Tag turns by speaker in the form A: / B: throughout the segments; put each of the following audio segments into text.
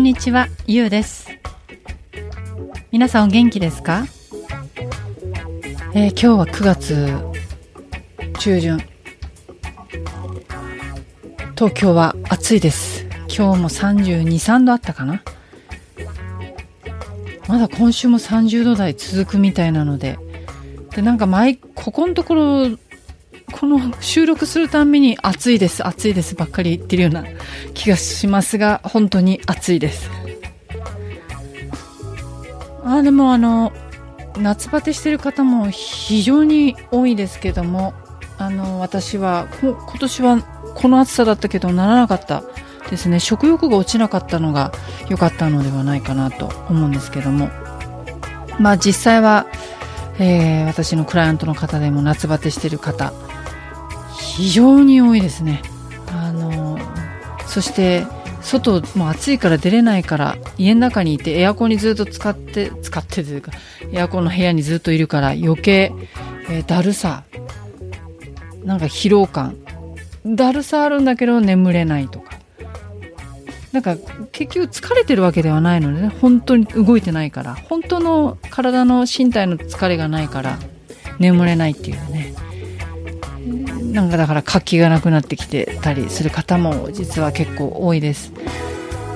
A: んにちは、ゆうです。皆さんお元気ですか、えー今日は9月中旬。東京は暑いです。今日も32、3度あったかな？まだ今週も30度台続くみたいなので。で、なんか前、ここのところ、この収録するたんびに暑いです、暑いですばっかり言ってるような気がしますが、本当に暑いです。あでもあの、夏バテしてる方も非常に多いですけども、あの、私は、今年はこの暑さだったけどならなかったですね。食欲が落ちなかったのが良かったのではないかなと思うんですけども。まあ実際は、えー私のクライアントの方でも夏バテしてる方、非常に多いですね。あの、そして、外もう暑いから出れないから家の中にいてエアコンにずっと使って使ってというかエアコンの部屋にずっといるから余計、えーだるさなんか疲労感だるさあるんだけど眠れないとかなんか結局疲れてるわけではないのでね本当に動いてないから本当の体の身体の疲れがないから眠れないっていうねなんかだから活気がなくなってきてたりする方も実は結構多いです。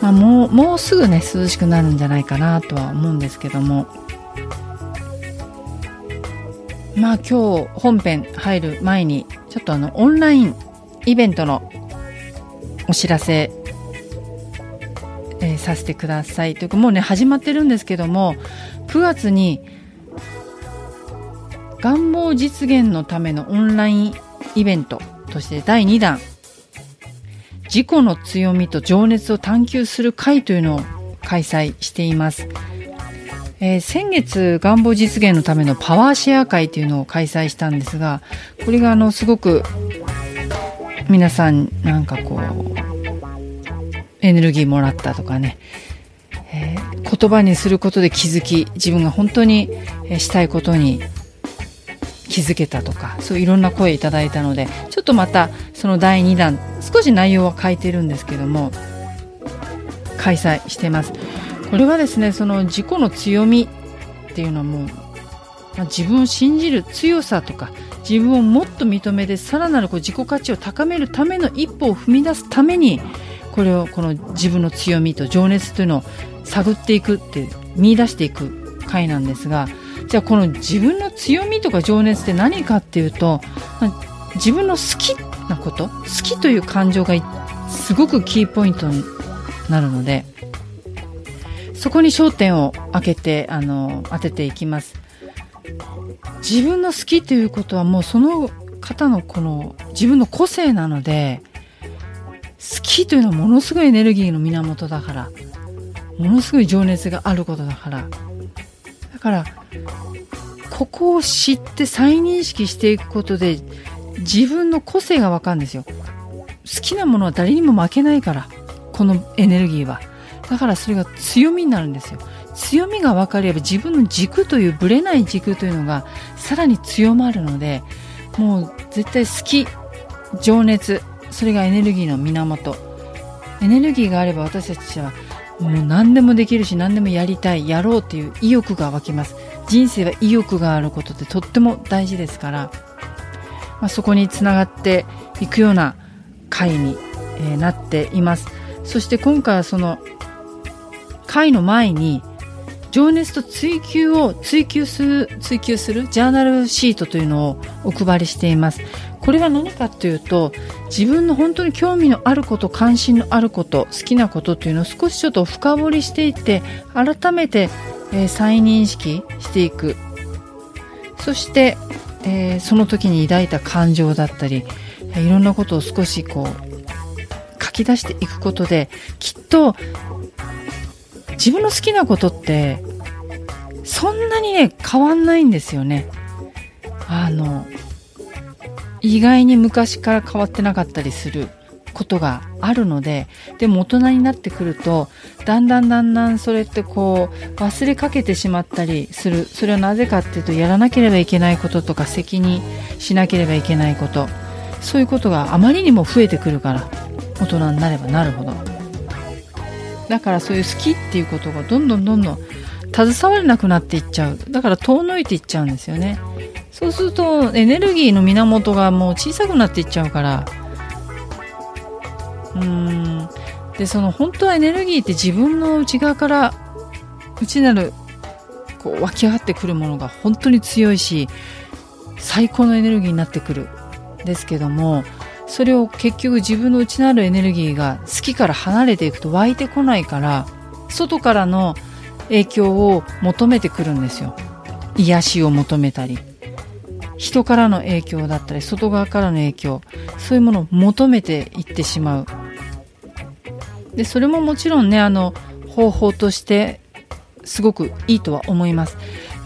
A: まあ、もう、もうすぐね、涼しくなるんじゃないかなとは思うんですけども。まあ今日本編入る前に、ちょっとあの、オンラインイベントのお知らせ、えーさせてください。というかもうね、始まってるんですけども、9月に願望実現のためのオンラインイベントとして第2弾。自己の強みと情熱を探求する会というのを開催しています、えー先月願望実現のためのパワーシェア会というのを開催したんですがこれがあのすごく皆さんなんかこうエネルギーもらったとかね、えー言葉にすることで気づき自分が本当にしたいことに気づけたとかそういろんな声いただいたのでちょっとまたその第2弾少し内容は変えてるんですけども開催してます。これはですねその自己の強みっていうのはもう、まあ自分を信じる強さとか自分をもっと認めてさらなるこう自己価値を高めるための一歩を踏み出すためにこれをこの自分の強みと情熱というのを探っていくって見出していく回なんですがじゃあこの自分の強みとか情熱って何かっていうと自分の好きなこと好きという感情がすごくキーポイントになるのでそこに焦点を当ててあの当てていきます。自分の好きということはもうその方のこの自分の個性なので好きというのはものすごいエネルギーの源だからものすごい情熱があることだからだからここを知って再認識していくことで自分の個性がわかるんですよ。好きなものは誰にも負けないからこのエネルギーは。だからそれが強みになるんですよ。強みが分かれば自分の軸というぶれない軸というのがさらに強まるのでもう絶対好き情熱それがエネルギーの源。エネルギーがあれば私たちはもう何でもできるし何でもやりたいやろうという意欲が湧きます。人生は意欲があることってとっても大事ですから、まあ、そこにつながっていくような会に、えなっています。そして今回はその会の前に情熱と追求を追求する追求するジャーナルシートというのをお配りしています。これは何かというと自分の本当に興味のあること関心のあること好きなことというのを少しちょっと深掘りしていって改めて、えー再認識していく。そして、えー、その時に抱いた感情だったりいろんなことを少しこう書き出していくことできっと自分の好きなことってそんなにね変わんないんですよね。あの意外に昔から変わってなかったりする。ことがあるのででも大人になってくるとだんだんだんだんそれってこう忘れかけてしまったりするそれはなぜかっていうとやらなければいけないこととか責任しなければいけないこと。そういうことがあまりにも増えてくるから大人になればなるほど。だからそういう好きっていうことがどんどんどんどん携われなくなっていっちゃう。だから遠のいていっちゃうんですよね。そうするとエネルギーの源がもう小さくなっていっちゃうからうん。でその本当はエネルギーって自分の内側から内なるこう湧き上がってくるものが本当に強いし最高のエネルギーになってくる。ですけどもそれを結局自分の内なるエネルギーが好きから離れていくと湧いてこないから外からの影響を求めてくるんですよ。癒しを求めたり。人からの影響だったり外側からの影響そういうものを求めていってしまう。でそれももちろんねあの方法としてすごくいいとは思います。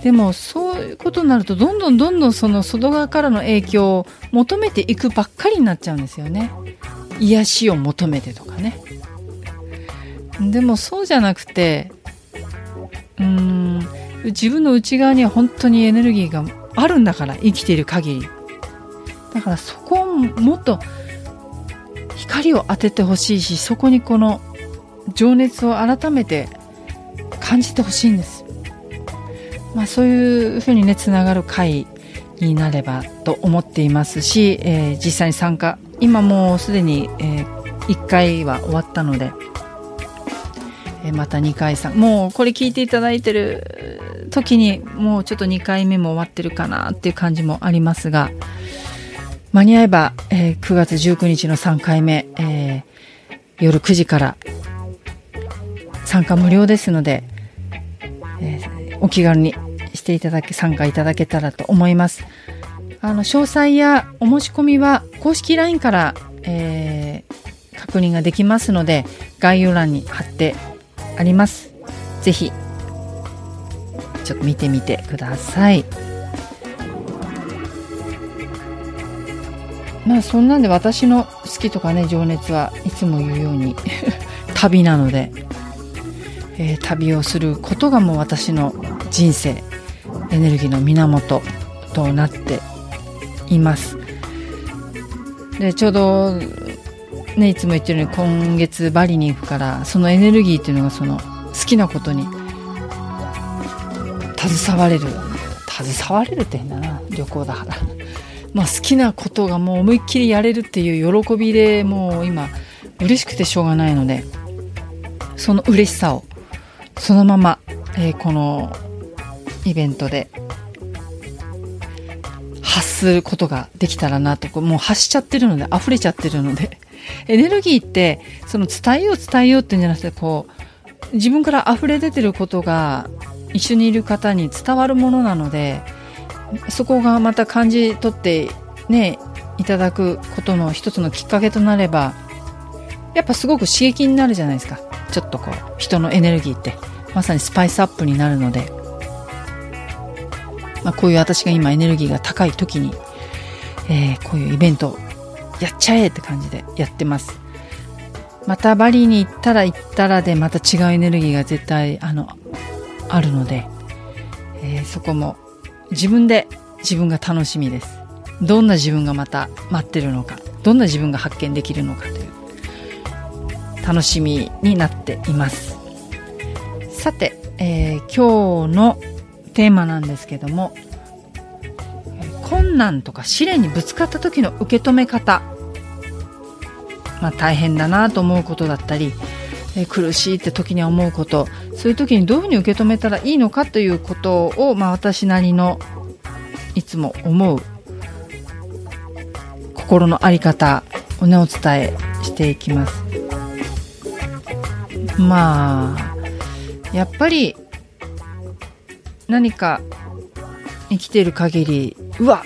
A: でもそういうことになるとどんどんどんどんその外側からの影響を求めていくばっかりになっちゃうんですよね。癒しを求めてとかね。でもそうじゃなくてうーん自分の内側には本当にエネルギーがあるんだから生きている限り。だからそこをもっと光を当ててほしいしそこにこの情熱を改めて感じてほしいんです、まあ、そういうふうにねつながる会になればと思っていますし、えー、実際に参加。今もうすでに、えー、1回は終わったので、えー、また2回3もうこれ聞いていただいてる時にもうちょっと2回目も終わってるかなっていう感じもありますが間に合えば、えー、9月19日の3回目、えー、夜9時から参加無料ですので、えー、お気軽にしていただけ、参加いただけたらと思います。あの、詳細やお申し込みは公式 LINE から、えー、確認ができますので、概要欄に貼ってあります。ぜひ、ちょっと見てみてください。まあそんなんで私の好きとかね情熱はいつも言うように 旅なので、えー、旅をすることがもう私の人生エネルギーの源となっていますでちょうどねいつも言ってるように今月バリに行くからそのエネルギーっていうのがその好きなことに携われる。携われるって変だな。旅行だから。まあ、好きなことがもう思いっきりやれるっていう喜びでもう今嬉しくてしょうがないのでその嬉しさをそのまま、えー、このイベントで発することができたらなともう発しちゃってるので溢れちゃってるのでエネルギーってその伝えよう伝えようっていうんじゃなくてこう自分から溢れ出てることが一緒にいる方に伝わるものなのでそこがまた感じ取ってねいただくことの一つのきっかけとなればやっぱすごく刺激になるじゃないですか。ちょっとこう人のエネルギーって。まさにスパイスアップになるので、まあ、こういう私が今エネルギーが高い時に、えー、こういうイベントやっちゃえって感じでやってます。またバリに行ったら行ったらでまた違うエネルギーが絶対あのあるので、えー、そこも自分で自分が楽しみです。どんな自分がまた待ってるのか、どんな自分が発見できるのかという楽しみになっています。さて、えー、今日のテーマなんですけども、困難とか試練にぶつかった時の受け止め方、まあ、大変だなと思うことだったり、え苦しいって時には思うこと。そういう時にどういうふうに受け止めたらいいのかということを、まあ、私なりのいつも思う。心の在り方をねお伝えしていきます。まあやっぱり何か生きている限りうわ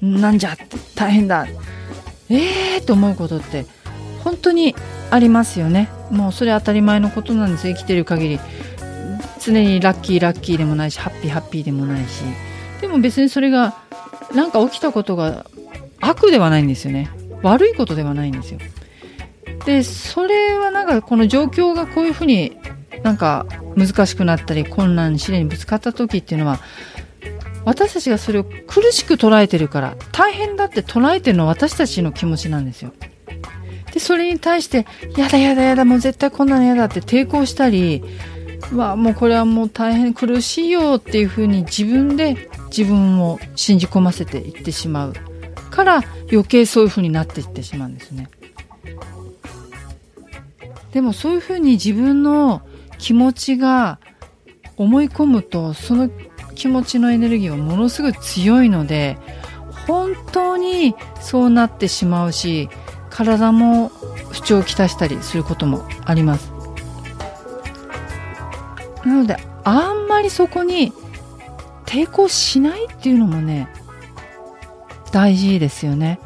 A: なんじゃ大変だえーと思うことって本当にありますよね。もうそれ当たり前のことなんです。生きてる限り。常にラッキーラッキーでもないしハッピーハッピーでもないし。でも別にそれが何か起きたことが悪ではないんですよね。悪いことではないんですよ。でそれはなんかこの状況がこういうふうになんか難しくなったり困難試練にぶつかった時っていうのは私たちがそれを苦しく捉えてるから大変だって捉えてるのは私たちの気持ちなんですよ。でそれに対してやだやだやだもう絶対こんなのやだって抵抗したりまあもうこれはもう大変苦しいよっていうふうに自分で自分を信じ込ませていってしまう。から余計そういうふうになっていってしまうんですね。でもそういうふうに自分の気持ちが思い込むとその気持ちのエネルギーはものすごい強いので本当にそうなってしまうし体も不調をきたしたりすることもあります。なのであんまりそこに抵抗しないっていうのもね大事ですよね。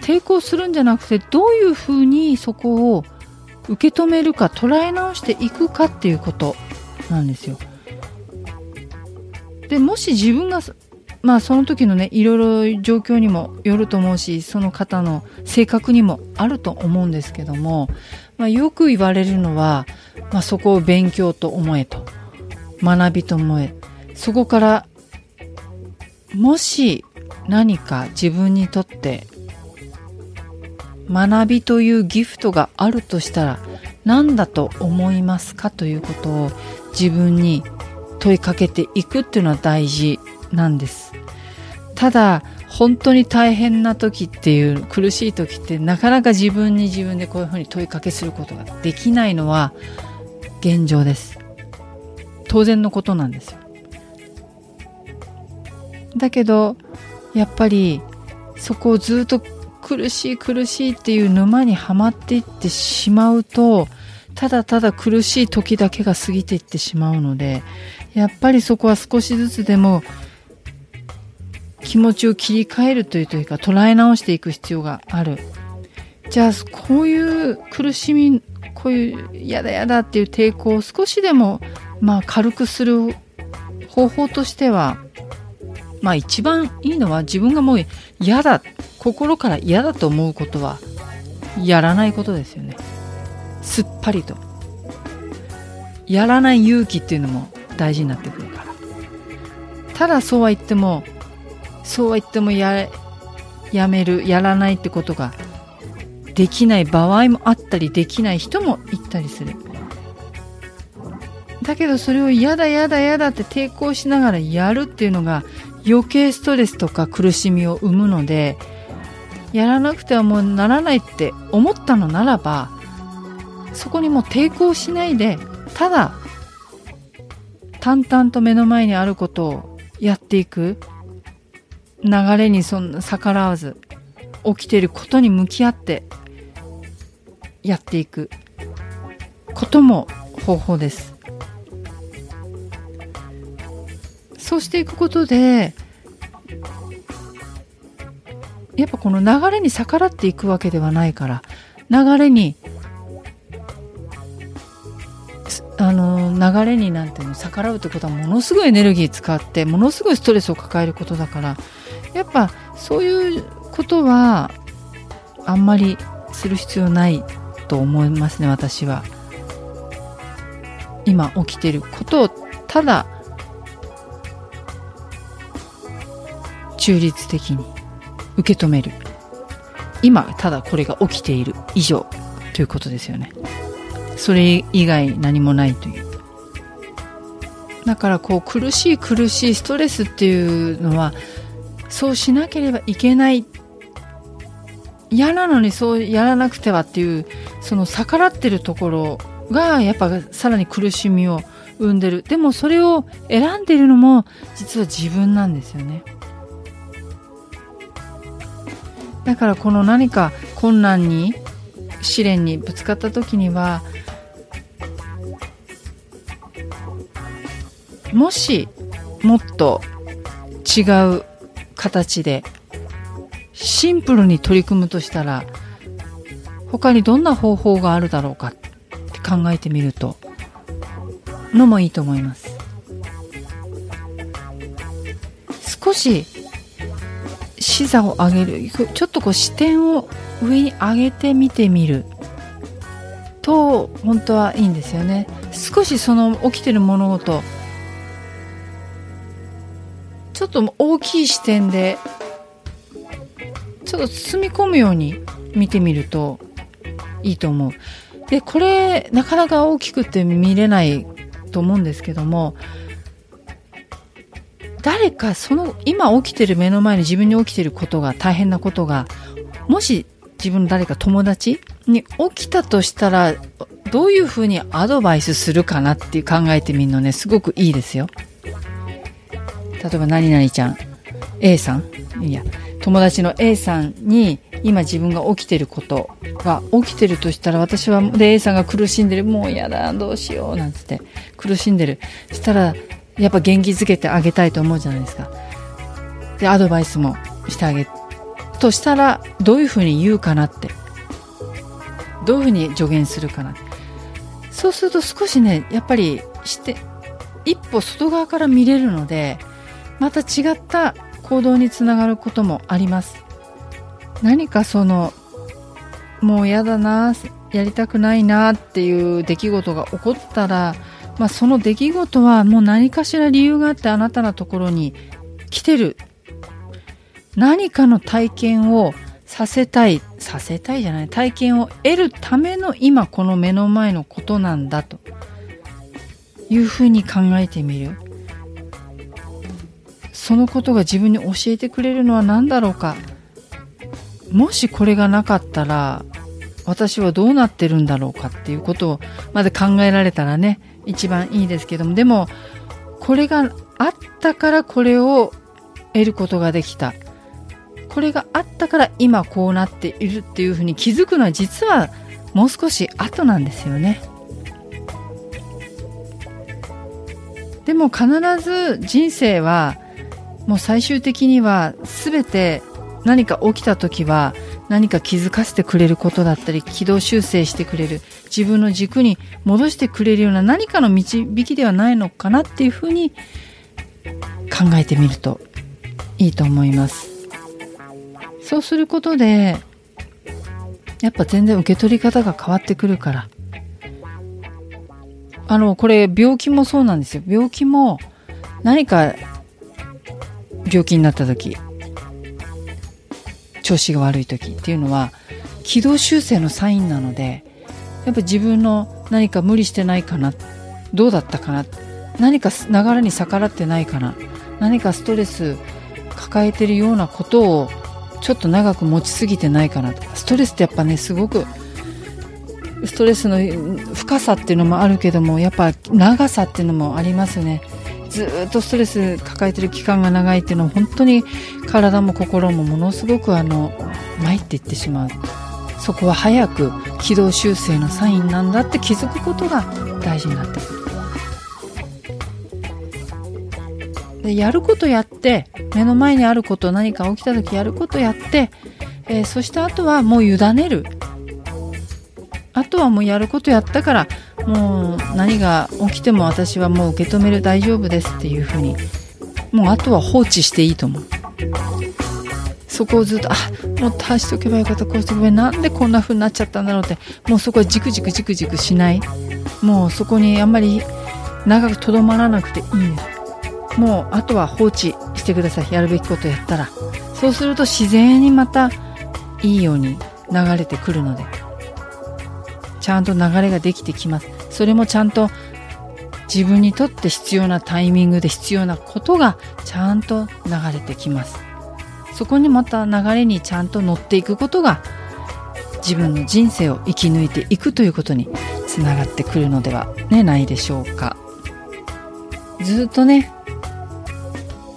A: 抵抗するんじゃなくてどういうふうにそこを受け止めるか捉え直していくかっていうことなんですよ。でもし自分がまあその時のねいろいろ状況にもよると思うしその方の性格にもあると思うんですけども、まあ、よく言われるのは、まあ、そこを勉強と思えと学びと思えそこからもし何か自分にとって学びというギフトがあるとしたら何だと思いますかということを自分に問いかけていくっていうのは大事なんです。ただ本当に大変な時っていう苦しい時ってなかなか自分に自分でこういうふうに問いかけすることができないのは現状です。当然のことなんですよ。だけどやっぱりそこをずっと苦しい苦しいっていう沼にはまっていってしまうとただただ苦しい時だけが過ぎていってしまうのでやっぱりそこは少しずつでも気持ちを切り替えるというというか捉え直していく必要がある。じゃあこういう苦しみこういうやだやだっていう抵抗を少しでもまあ軽くする方法としてはまあ一番いいのは自分がもう嫌だ心から嫌だと思うことはやらないことですよね。すっぱりと。やらない勇気っていうのも大事になってくるから。ただそうは言ってもそうは言ってもややめるやらないってことができない場合もあったりできない人もいたりする。だけどそれを嫌だ嫌だ嫌だって抵抗しながらやるっていうのが余計ストレスとか苦しみを生むのでやらなくてはもうならないって思ったのならばそこにもう抵抗しないでただ淡々と目の前にあることをやっていく。流れにそんな逆らわず起きていることに向き合ってやっていく。ことも方法です。そうしていくことでやっぱこの流れに逆らっていくわけではないから流れにあの流れになんていうの逆らうってことはものすごいエネルギー使ってものすごいストレスを抱えることだからやっぱそういうことはあんまりする必要ないと思いますね私は。今起きてることをただ中立的に受け止める。今ただこれが起きている以上ということですよね。それ以外何もないという。だからこう苦しい苦しいストレスっていうのはそうしなければいけない。嫌なのにそうやらなくてはっていうその逆らってるところがやっぱさらに苦しみを生んでる。でもそれを選んでいるのも実は自分なんですよね。だからこの何か困難に試練にぶつかった時にはもしもっと違う形でシンプルに取り組むとしたら他にどんな方法があるだろうかって考えてみるとのもいいと思います。少し視座を上げるちょっとこう視点を上に上げてみてみると本当はいいんですよね。少しその起きてる物事ちょっと大きい視点でちょっと包み込むように見てみるといいと思う。でこれなかなか大きくて見れないと思うんですけども誰かその今起きてる目の前に自分に起きてることが大変なことがもし自分の誰か友達に起きたとしたらどういうふうにアドバイスするかなっていう考えてみるのねすごくいいですよ。例えば何々ちゃん A さんいや友達の A さんに今自分が起きてることが起きてるとしたら私はで A さんが苦しんでるもうやだどうしようなんつって苦しんでる。したらやっぱ元気づけてあげたいと思うじゃないですか。でアドバイスもしてあげとしたらどういうふうに言うかなって。どういうふうに助言するかな。そうすると少しねやっぱりして一歩外側から見れるのでまた違った行動につながることもあります。何かそのもう嫌だなやりたくないなっていう出来事が起こったら、まあ、その出来事はもう何かしら理由があってあなたのところに来てる。何かの体験をさせたいさせたいじゃない体験を得るための今この目の前のことなんだというふうに考えてみる。そのことが自分に教えてくれるのは何だろうか。もしこれがなかったら私はどうなってるんだろうかっていうことをまだ考えられたらね一番いいですけども。でもこれがあったからこれを得ることができた。これがあったから今こうなっているっていうふうに気づくのは実はもう少し後なんですよね。でも必ず人生はもう最終的には全て何か起きた時は何か気づかせてくれることだったり軌道修正してくれる自分の軸に戻してくれるような何かの導きではないのかなっていうふうに考えてみるといいと思います。そうすることでやっぱ全然受け取り方が変わってくるから。あのこれ病気もそうなんですよ。病気も何か病気になった時調子が悪い時っていうのは軌道修正のサインなのでやっぱ自分の何か無理してないかなどうだったかな何か流れに逆らってないかな何かストレス抱えてるようなことをちょっと長く持ちすぎてないかなとかストレスってやっぱねすごくストレスの深さっていうのもあるけどもやっぱ長さっていうのもありますね。ずっとストレス抱えてる期間が長いっていうのは本当に体も心もものすごくあの参っていってしまう。そこは早く軌道修正のサインなんだって気づくことが大事になってくる。でやることやって目の前にあること何か起きた時やることやって、えー、そしてあとはもう委ねる。あとはもうやることやったからもう何が起きても私はもう受け止める大丈夫ですっていうふうに。もうあとは放置していいと思う。そこをずっとあもっとああしとけばよかった。こうしてごめん。なんでこんな風になっちゃったんだろうって。もうそこはじくじくじくじくしない。もうそこにあんまり長くとどまらなくていいんですもうあとは放置してください。やるべきことやったら。そうすると自然にまたいいように流れてくるので。ちゃんと流れができてきます。それもちゃんと自分にとって必要なタイミングで必要なことがちゃんと流れてきます。そこにまた流れにちゃんと乗っていくことが自分の人生を生き抜いていくということにつながってくるのでは、ね、ないでしょうか。ずっとね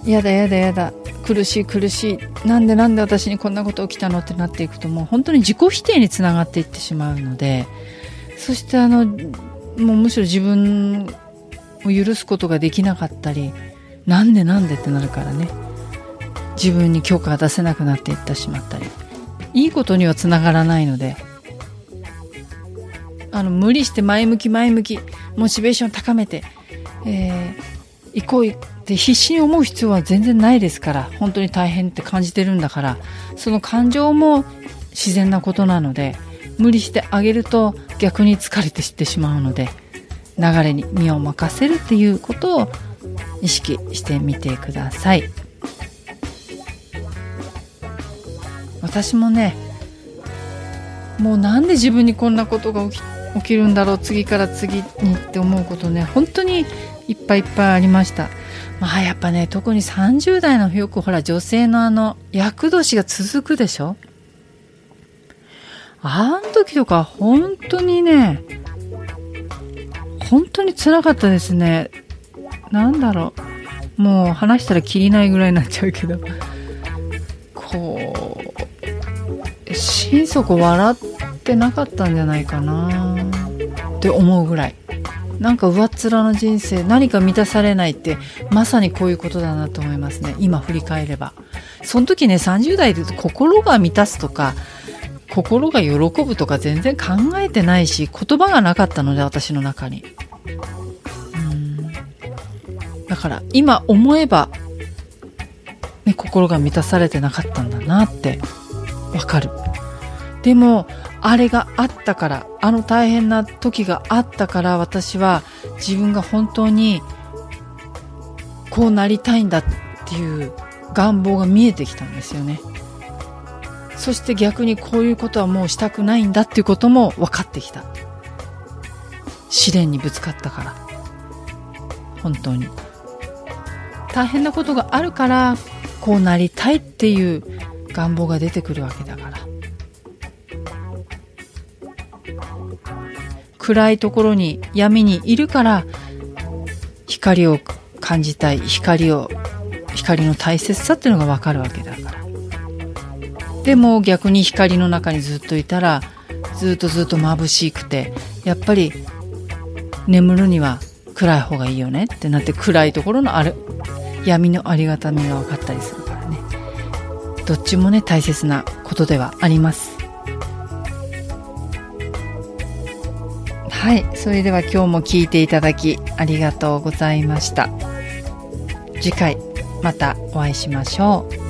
A: やだやだやだ苦しい苦しいなんでなんで私にこんなこと起きたのってなっていくともう本当に自己否定につながっていってしまうのでそしてあのもうむしろ自分を許すことができなかったりなんでなんでってなるからね。自分に許可が出せなくなっていってしまったり。いいことにはつながらないので。あの無理して前向き前向きモチベーション高めて、えー、行こうって必死に思う必要は全然ないですから本当に大変って感じてるんだからその感情も自然なことなので無理してあげると逆に疲れてしてしまうので流れに身を任せるっていうことを意識してみてください。私もねもうなんで自分にこんなことが起き起きるんだろう次から次にって思うことね本当にいっぱいいっぱいありました。まあやっぱね特に30代のよくほら女性のあの厄年が続くでしょ？あの時とか本当にね本当につらかったですね。なんだろう。もう話したらきりないぐらいになっちゃうけど。こう心底笑ってなかったんじゃないかな。って思うぐらい。なんか上っ面の人生何か満たされないってまさにこういうことだなと思いますね。今振り返れば。その時ね30代で言うと心が満たすとか心が喜ぶとか全然考えてないし言葉がなかったので私の中に。うん。だから今思えば、ね、心が満たされてなかったんだなってわかる。でもあれがあったからあの大変な時があったから私は自分が本当にこうなりたいんだっていう願望が見えてきたんですよね。そして逆にこういうことはもうしたくないんだっていうことも分かってきた。試練にぶつかったから。本当に。大変なことがあるからこうなりたいっていう願望が出てくるわけだから。暗いところに闇にいるから光を感じたい光を光の大切さっていうのが分かるわけだから。でも逆に光の中にずっといたらずっとずっと眩しくてやっぱり眠るには暗い方がいいよねってなって暗いところのある闇のありがたみが分かったりするからね。どっちもね大切なことではあります。はいそれでは今日も聞いていただきありがとうございました。次回またお会いしましょう。